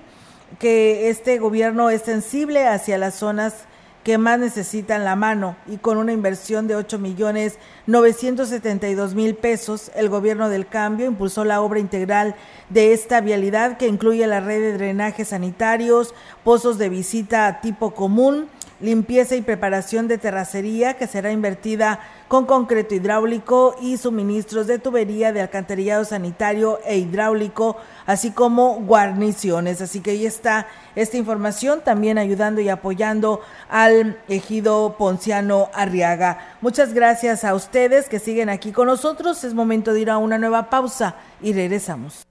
que este gobierno es sensible hacia las zonas que más necesitan la mano. Y con una inversión de 8 millones 972 mil pesos, el gobierno del cambio impulsó la obra integral de esta vialidad que incluye la red de drenajes sanitarios, pozos de visita tipo común, limpieza y preparación de terracería que será invertida con concreto hidráulico y suministros de tubería de alcantarillado sanitario e hidráulico, así como guarniciones. Así que ahí está esta información, también ayudando y apoyando al ejido Ponciano Arriaga. Muchas gracias a ustedes que siguen aquí con nosotros. Es momento de ir a una nueva pausa y regresamos.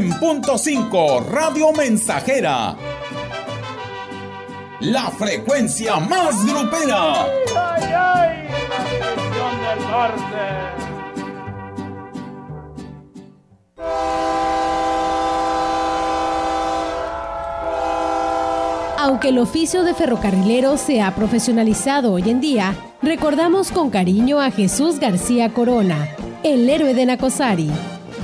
100.5 Radio Mensajera. La frecuencia más grupera. ¡Ay, ay, La del norte. Aunque el oficio de ferrocarrilero se ha profesionalizado hoy en día, recordamos con cariño a Jesús García Corona, el héroe de Nacosari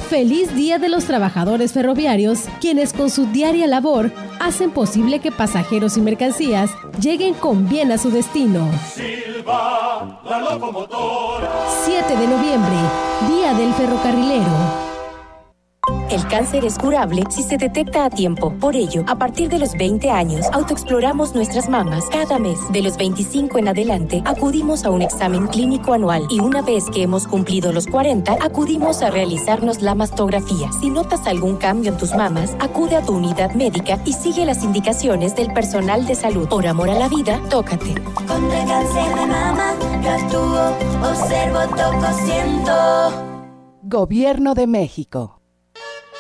Feliz Día de los Trabajadores Ferroviarios, quienes con su diaria labor hacen posible que pasajeros y mercancías lleguen con bien a su destino. Silva, la locomotora. 7 de noviembre, Día del Ferrocarrilero. El cáncer es curable si se detecta a tiempo. Por ello, a partir de los 20 años, autoexploramos nuestras mamas cada mes. De los 25 en adelante, acudimos a un examen clínico anual y una vez que hemos cumplido los 40, acudimos a realizarnos la mastografía. Si notas algún cambio en tus mamas, acude a tu unidad médica y sigue las indicaciones del personal de salud. Por amor a la vida, tócate. Contra el cáncer de mama, yo actúo, observo, toco, siento. Gobierno de México.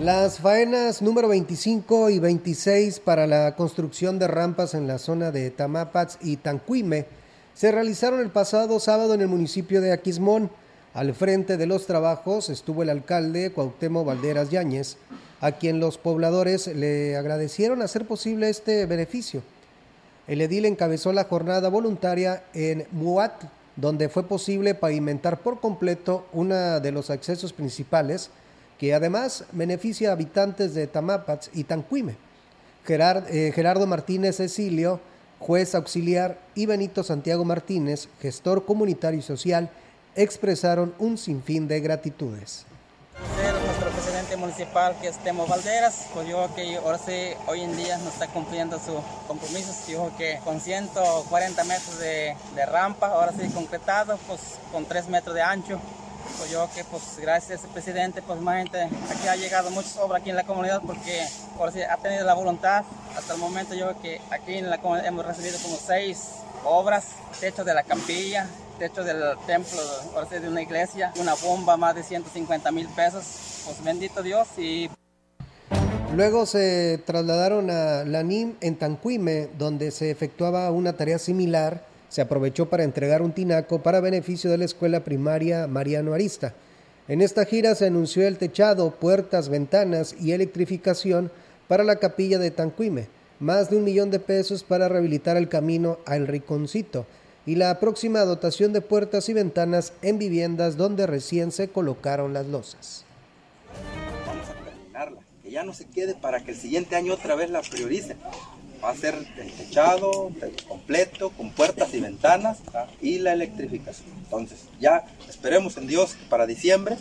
Las faenas número 25 y 26 para la construcción de rampas en la zona de Tamapats y Tancuime se realizaron el pasado sábado en el municipio de Aquismón. Al frente de los trabajos estuvo el alcalde Cuauhtémoc Valderas Yáñez, a quien los pobladores le agradecieron hacer posible este beneficio. El edil encabezó la jornada voluntaria en Muat, donde fue posible pavimentar por completo uno de los accesos principales, que además beneficia a habitantes de Tamapats y Tancuime. Eh, Gerardo Martínez Cecilio, juez auxiliar, y Benito Santiago Martínez, gestor comunitario y social, expresaron un sinfín de gratitudes presidente municipal que es Temo Valderas, pues yo que ahora sí, hoy en día nos está cumpliendo sus compromisos, yo que con 140 metros de, de, rampa, ahora sí concretado, pues con 3 metros de ancho, pues yo que pues gracias a ese presidente, pues más gente, aquí ha llegado muchas obras aquí en la comunidad porque ahora sí ha tenido la voluntad, hasta el momento yo que aquí en la comunidad hemos recibido como 6 obras, techo de la campilla, techo del templo, de una iglesia, una bomba más de 150 mil pesos. Pues bendito Dios y... Luego se trasladaron a la NIM en Tancuime, donde se efectuaba una tarea similar. Se aprovechó para entregar un tinaco para beneficio de la escuela primaria Mariano Arista. En esta gira se anunció el techado, puertas, ventanas y electrificación para la capilla de Tancuime, más de un millón de pesos para rehabilitar el camino al Riconcito y la próxima dotación de puertas y ventanas en viviendas donde recién se colocaron las losas. Ya no se quede para que el siguiente año otra vez la prioricen. Va a ser el completo, con puertas y ventanas y la electrificación. Entonces, ya esperemos en Dios que para diciembre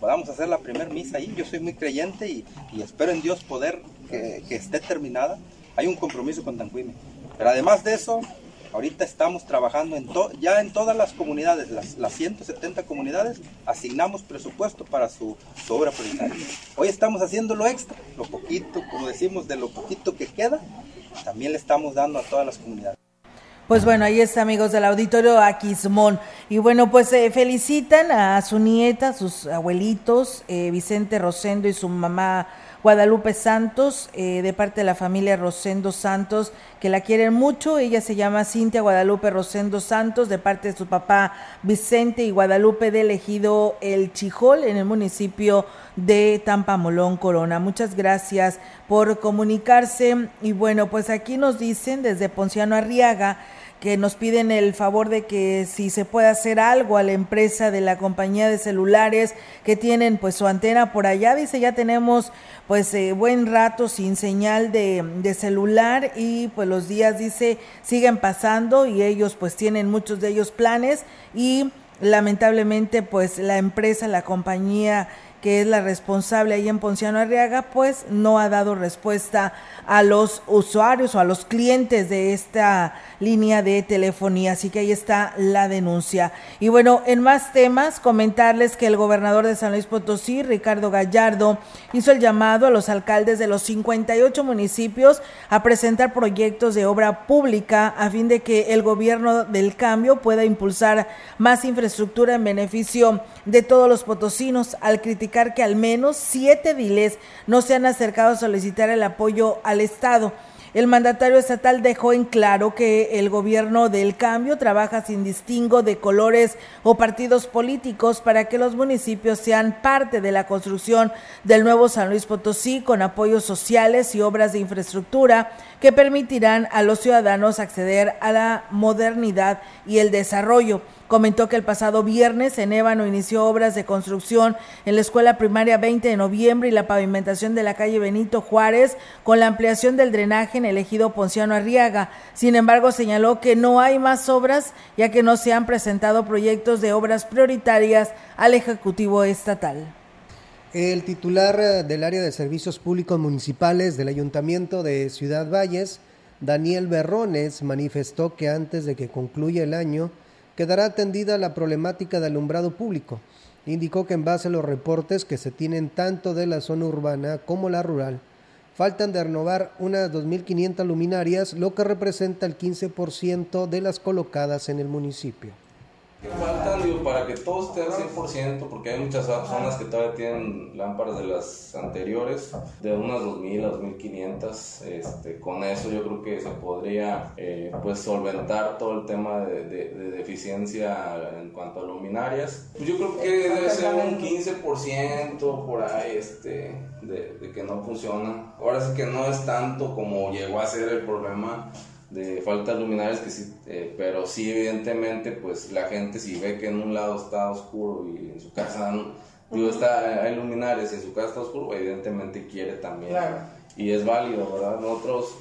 podamos hacer la primera misa ahí. Yo soy muy creyente y, espero en Dios poder que, que esté terminada. Hay un compromiso con Tanquime Pero además de eso, ahorita estamos trabajando en ya en todas las comunidades, las, las 170 comunidades, asignamos presupuesto para su, su obra prioritaria. Hoy estamos haciendo lo extra, lo poquito, como decimos, de lo poquito que queda, también le estamos dando a todas las comunidades. Pues bueno, ahí está, amigos del auditorio Aquismón. Y bueno, pues eh, felicitan a su nieta, sus abuelitos, eh, Vicente Rosendo y su mamá Guadalupe Santos, eh, de parte de la familia Rosendo Santos, que la quieren mucho. Ella se llama Cintia Guadalupe Rosendo Santos, de parte de su papá Vicente y Guadalupe de Elegido El Chijol, en el municipio de Tampamolón, Corona. Muchas gracias por comunicarse. Y bueno, pues aquí nos dicen desde Ponciano Arriaga, que nos piden el favor de que si se puede hacer algo a la empresa de la compañía de celulares que tienen pues su antena por allá. Dice, ya tenemos pues eh, buen rato sin señal de, de, celular y pues los días dice siguen pasando y ellos pues tienen muchos de ellos planes y lamentablemente pues la empresa, la compañía que es la responsable ahí en Ponciano Arriaga, pues no ha dado respuesta a los usuarios o a los clientes de esta línea de telefonía. Así que ahí está la denuncia. Y bueno, en más temas, comentarles que el gobernador de San Luis Potosí, Ricardo Gallardo, hizo el llamado a los alcaldes de los 58 municipios a presentar proyectos de obra pública a fin de que el gobierno del cambio pueda impulsar más infraestructura en beneficio de todos los potosinos al criticar que al menos siete diles no se han acercado a solicitar el apoyo al Estado. El mandatario estatal dejó en claro que el gobierno del cambio trabaja sin distingo de colores o partidos políticos para que los municipios sean parte de la construcción del nuevo San Luis Potosí con apoyos sociales y obras de infraestructura que permitirán a los ciudadanos acceder a la modernidad y el desarrollo. Comentó que el pasado viernes en Ébano inició obras de construcción en la escuela primaria 20 de noviembre y la pavimentación de la calle Benito Juárez con la ampliación del drenaje en el ejido Ponciano Arriaga. Sin embargo, señaló que no hay más obras ya que no se han presentado proyectos de obras prioritarias al Ejecutivo Estatal. El titular del área de servicios públicos municipales del Ayuntamiento de Ciudad Valles, Daniel Berrones, manifestó que antes de que concluya el año, quedará atendida la problemática de alumbrado público. Indicó que en base a los reportes que se tienen tanto de la zona urbana como la rural, faltan de renovar unas 2.500 luminarias, lo que representa el 15% de las colocadas en el municipio. Faltan, digo, para que todo esté al 100%, porque hay muchas zonas que todavía tienen lámparas de las anteriores, de unas 2.000 a 2.500. Este, con eso yo creo que se podría eh, pues solventar todo el tema de, de, deficiencia en cuanto a luminarias. Pues yo creo que debe ser un 15% por ahí este, de, de que no funciona. Ahora sí que no es tanto como llegó a ser el problema de falta de luminarias, que sí, eh, pero sí evidentemente pues la gente si ve que en un lado está oscuro y en su casa digo, está, hay luminarias y en su casa está oscuro, evidentemente quiere también. Y es válido, ¿verdad? Nosotros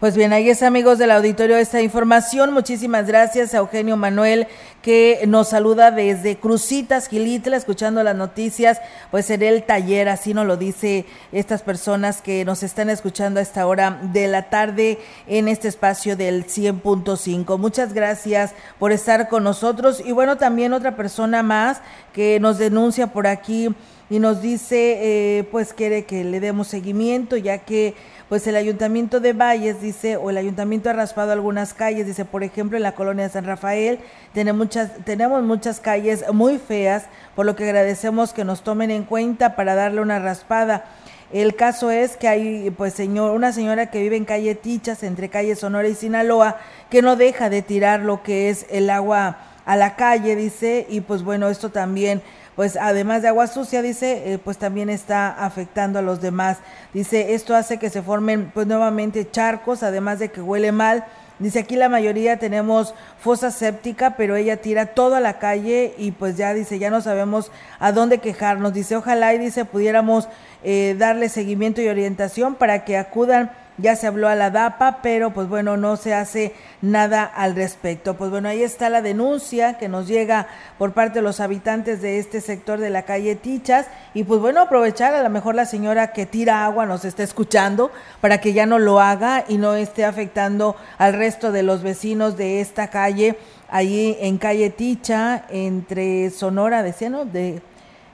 pues bien, ahí es amigos del auditorio esta información. Muchísimas gracias a Eugenio Manuel que nos saluda desde Crucitas, Gilitla, escuchando las noticias, pues en el taller, así nos lo dice estas personas que nos están escuchando a esta hora de la tarde en este espacio del 100.5. Muchas gracias por estar con nosotros y bueno, también otra persona más que nos denuncia por aquí y nos dice, eh, pues quiere que le demos seguimiento ya que pues el ayuntamiento de Valles dice, o el ayuntamiento ha raspado algunas calles, dice, por ejemplo, en la colonia de San Rafael tenemos muchas, tenemos muchas calles muy feas, por lo que agradecemos que nos tomen en cuenta para darle una raspada. El caso es que hay, pues, señor, una señora que vive en calle Tichas, entre calle Sonora y Sinaloa, que no deja de tirar lo que es el agua a la calle, dice, y pues bueno, esto también pues además de agua sucia, dice, eh, pues también está afectando a los demás. Dice, esto hace que se formen pues nuevamente charcos, además de que huele mal. Dice, aquí la mayoría tenemos fosa séptica, pero ella tira todo a la calle y pues ya dice, ya no sabemos a dónde quejarnos. Dice, ojalá y dice, pudiéramos eh, darle seguimiento y orientación para que acudan ya se habló a la DAPA, pero pues bueno, no se hace nada al respecto. Pues bueno, ahí está la denuncia que nos llega por parte de los habitantes de este sector de la calle Tichas y pues bueno, aprovechar a lo mejor la señora que tira agua nos está escuchando para que ya no lo haga y no esté afectando al resto de los vecinos de esta calle, allí en calle Ticha, entre Sonora, decía, ¿no? De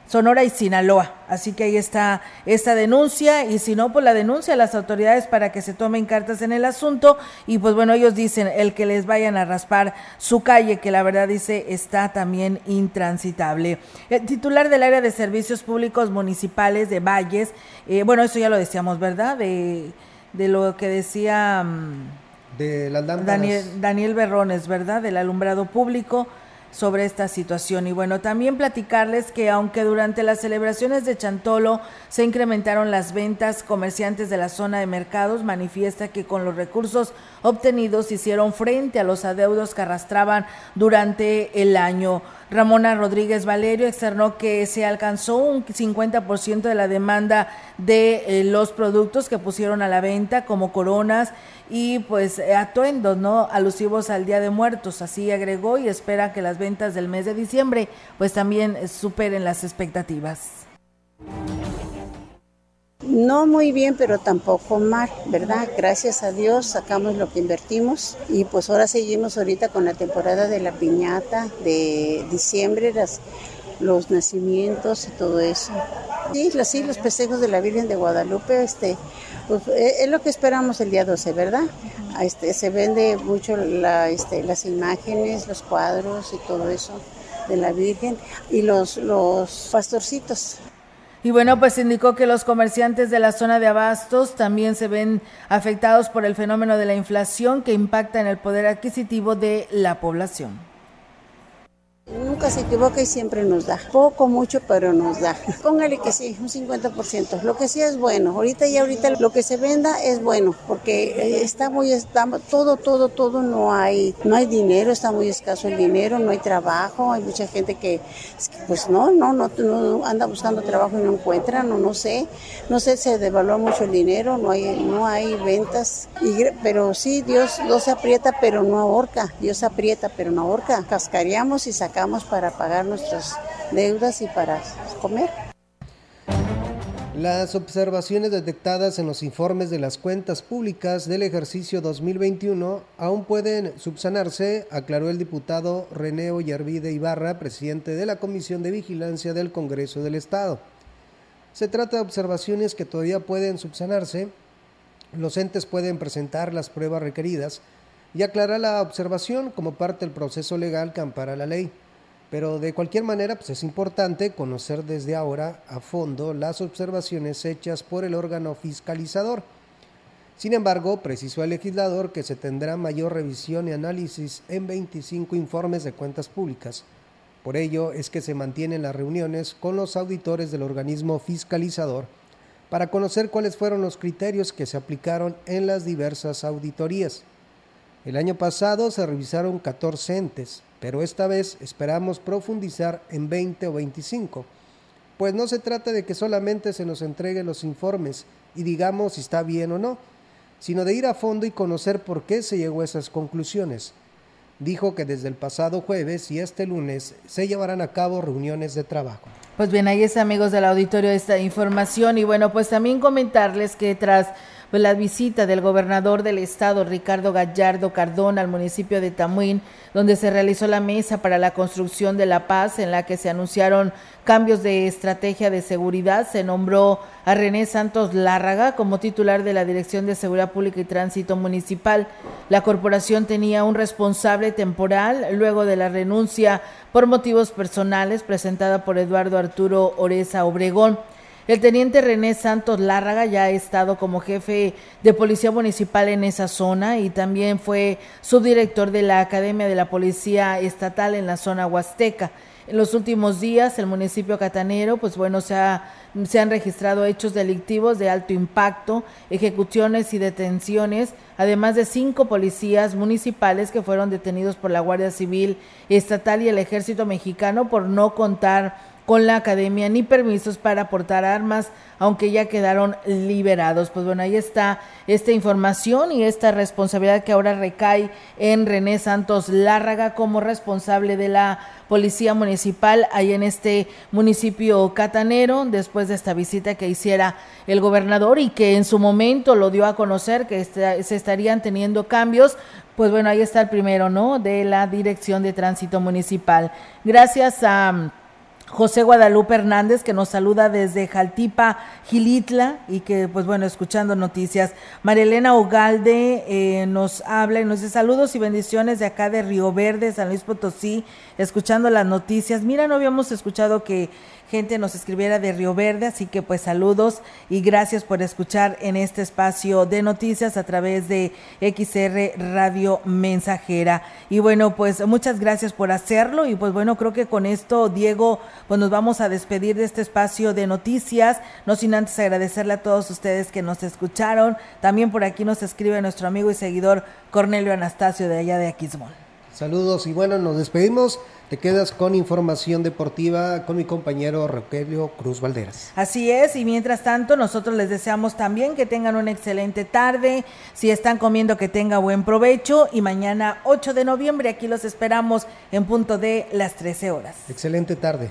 Sonora y Sinaloa. Así que ahí está esta denuncia y si no, pues la denuncia a las autoridades para que se tomen cartas en el asunto y pues bueno, ellos dicen el que les vayan a raspar su calle, que la verdad dice está también intransitable. El titular del área de servicios públicos municipales de Valles, eh, bueno, eso ya lo decíamos, ¿verdad? De, de lo que decía... Mm, de las Daniel, Daniel Berrones, ¿verdad? Del alumbrado público sobre esta situación. Y bueno, también platicarles que aunque durante las celebraciones de Chantolo se incrementaron las ventas, comerciantes de la zona de mercados manifiesta que con los recursos obtenidos hicieron frente a los adeudos que arrastraban durante el año. Ramona Rodríguez Valerio externó que se alcanzó un 50% de la demanda de eh, los productos que pusieron a la venta, como coronas y pues atuendos, ¿no? Alusivos al Día de Muertos. Así agregó y espera que las ventas del mes de diciembre pues también superen las expectativas. No muy bien, pero tampoco mal, ¿verdad? Gracias a Dios sacamos lo que invertimos y pues ahora seguimos ahorita con la temporada de la piñata de diciembre, las, los nacimientos y todo eso. Sí, los, sí, los festejos de la Virgen de Guadalupe, este, pues, eh, es lo que esperamos el día 12, ¿verdad? Este, se vende mucho la, este, las imágenes, los cuadros y todo eso de la Virgen y los, los pastorcitos. Y bueno, pues indicó que los comerciantes de la zona de abastos también se ven afectados por el fenómeno de la inflación que impacta en el poder adquisitivo de la población. Nunca se equivoca y siempre nos da. Poco, mucho, pero nos da. Póngale que sí, un 50%. Lo que sí es bueno. Ahorita y ahorita lo que se venda es bueno, porque eh, está muy, está, todo, todo, todo no hay, no hay dinero, está muy escaso el dinero, no hay trabajo, hay mucha gente que, pues no, no, no, no anda buscando trabajo y no encuentra, no, no sé, no sé, se devalúa mucho el dinero, no hay, no hay ventas, y, pero sí, Dios, Dios aprieta, pero no ahorca, Dios aprieta, pero no ahorca. Cascareamos y sacamos para pagar nuestras deudas y para comer. Las observaciones detectadas en los informes de las cuentas públicas del ejercicio 2021 aún pueden subsanarse, aclaró el diputado René Ollarvide Ibarra, presidente de la Comisión de Vigilancia del Congreso del Estado. Se trata de observaciones que todavía pueden subsanarse, los entes pueden presentar las pruebas requeridas y aclarar la observación como parte del proceso legal que ampara la ley. Pero de cualquier manera, pues es importante conocer desde ahora a fondo las observaciones hechas por el órgano fiscalizador. Sin embargo, precisó el legislador que se tendrá mayor revisión y análisis en 25 informes de cuentas públicas. Por ello es que se mantienen las reuniones con los auditores del organismo fiscalizador para conocer cuáles fueron los criterios que se aplicaron en las diversas auditorías. El año pasado se revisaron 14 entes, pero esta vez esperamos profundizar en 20 o 25, pues no se trata de que solamente se nos entreguen los informes y digamos si está bien o no, sino de ir a fondo y conocer por qué se llegó a esas conclusiones. Dijo que desde el pasado jueves y este lunes se llevarán a cabo reuniones de trabajo. Pues bien, ahí es amigos del auditorio esta información y bueno, pues también comentarles que tras pues, la visita del gobernador del estado, Ricardo Gallardo Cardona, al municipio de Tamuín, donde se realizó la mesa para la construcción de la paz, en la que se anunciaron cambios de estrategia de seguridad. Se nombró a René Santos Lárraga como titular de la Dirección de Seguridad Pública y Tránsito Municipal. La corporación tenía un responsable temporal luego de la renuncia por motivos personales presentada por Eduardo Arturo Oreza Obregón. El teniente René Santos Lárraga ya ha estado como jefe de policía municipal en esa zona y también fue subdirector de la Academia de la Policía Estatal en la zona huasteca. En los últimos días, el municipio catanero, pues bueno, se, se han registrado hechos delictivos de alto impacto, ejecuciones y detenciones, además de cinco policías municipales que fueron detenidos por la Guardia Civil Estatal y el Ejército Mexicano por no contar con la academia ni permisos para portar armas, aunque ya quedaron liberados. Pues bueno, ahí está esta información y esta responsabilidad que ahora recae en René Santos Lárraga como responsable de la Policía Municipal ahí en este municipio catanero, después de esta visita que hiciera el gobernador y que en su momento lo dio a conocer que se estarían teniendo cambios. Pues bueno, ahí está el primero, ¿no? De la Dirección de Tránsito Municipal. Gracias a José Guadalupe Hernández, que nos saluda desde Jaltipa, Gilitla, y que, pues bueno, escuchando noticias. Marilena Ogalde eh, nos habla y nos dice saludos y bendiciones de acá de Río Verde, San Luis Potosí, escuchando las noticias. Mira, no habíamos escuchado que gente nos escribiera de Río Verde, así que pues saludos y gracias por escuchar en este espacio de noticias a través de XR Radio Mensajera. Y bueno, pues muchas gracias por hacerlo y pues bueno, creo que con esto, Diego, pues nos vamos a despedir de este espacio de noticias, no sin antes agradecerle a todos ustedes que nos escucharon. También por aquí nos escribe nuestro amigo y seguidor Cornelio Anastasio de allá de Aquismón. Saludos y bueno, nos despedimos. Te quedas con información deportiva con mi compañero Rogelio Cruz Valderas. Así es, y mientras tanto nosotros les deseamos también que tengan una excelente tarde, si están comiendo que tenga buen provecho y mañana 8 de noviembre aquí los esperamos en punto de las 13 horas. Excelente tarde.